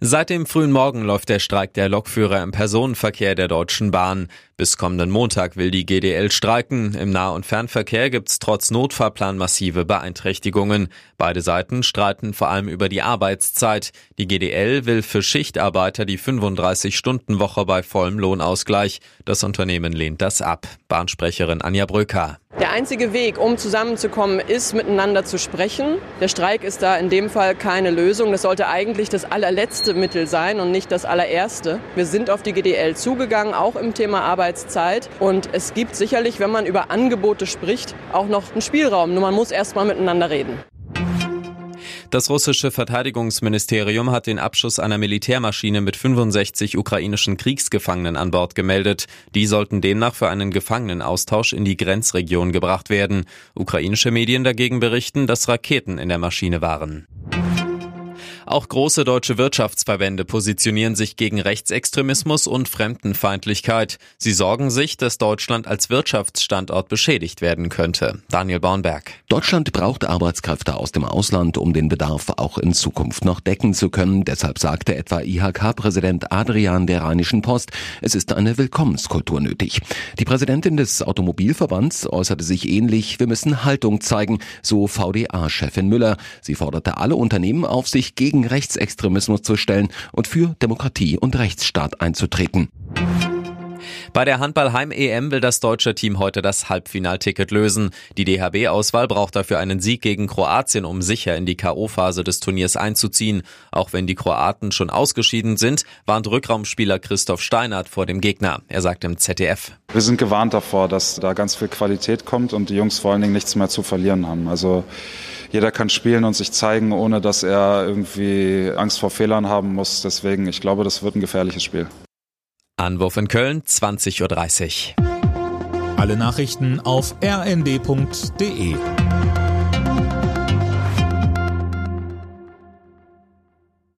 Seit dem frühen Morgen läuft der Streik der Lokführer im Personenverkehr der Deutschen Bahn. Bis kommenden Montag will die GDL streiken. Im Nah- und Fernverkehr gibt's trotz Notfahrplan massive Beeinträchtigungen. Beide Seiten streiten vor allem über die Arbeitszeit. Die GDL will für Schichtarbeiter die 35-Stunden-Woche bei vollem Lohnausgleich. Das Unternehmen lehnt das ab. Bahnsprecherin Anja Bröker. Der einzige Weg, um zusammenzukommen, ist miteinander zu sprechen. Der Streik ist da in dem Fall keine Lösung. Das sollte eigentlich das allerletzte Mittel sein und nicht das allererste. Wir sind auf die GDL zugegangen, auch im Thema Arbeitszeit. Und es gibt sicherlich, wenn man über Angebote spricht, auch noch einen Spielraum. Nur man muss erst mal miteinander reden. Das russische Verteidigungsministerium hat den Abschuss einer Militärmaschine mit 65 ukrainischen Kriegsgefangenen an Bord gemeldet. Die sollten demnach für einen Gefangenenaustausch in die Grenzregion gebracht werden. Ukrainische Medien dagegen berichten, dass Raketen in der Maschine waren. Auch große deutsche Wirtschaftsverbände positionieren sich gegen Rechtsextremismus und Fremdenfeindlichkeit. Sie sorgen sich, dass Deutschland als Wirtschaftsstandort beschädigt werden könnte. Daniel Bornberg. Deutschland braucht Arbeitskräfte aus dem Ausland, um den Bedarf auch in Zukunft noch decken zu können. Deshalb sagte etwa IHK-Präsident Adrian der Rheinischen Post, es ist eine Willkommenskultur nötig. Die Präsidentin des Automobilverbands äußerte sich ähnlich, wir müssen Haltung zeigen, so VDA-Chefin Müller. Sie forderte alle Unternehmen auf, sich gegen gegen Rechtsextremismus zu stellen und für Demokratie und Rechtsstaat einzutreten. Bei der Handball-Heim-EM will das deutsche Team heute das Halbfinalticket lösen. Die DHB-Auswahl braucht dafür einen Sieg gegen Kroatien, um sicher in die K.O.-Phase des Turniers einzuziehen. Auch wenn die Kroaten schon ausgeschieden sind, warnt Rückraumspieler Christoph Steinert vor dem Gegner. Er sagt im ZDF. Wir sind gewarnt davor, dass da ganz viel Qualität kommt und die Jungs vor allen Dingen nichts mehr zu verlieren haben. Also jeder kann spielen und sich zeigen, ohne dass er irgendwie Angst vor Fehlern haben muss. Deswegen, ich glaube, das wird ein gefährliches Spiel. Anwurf in Köln, 20.30 Uhr. Alle Nachrichten auf rnd.de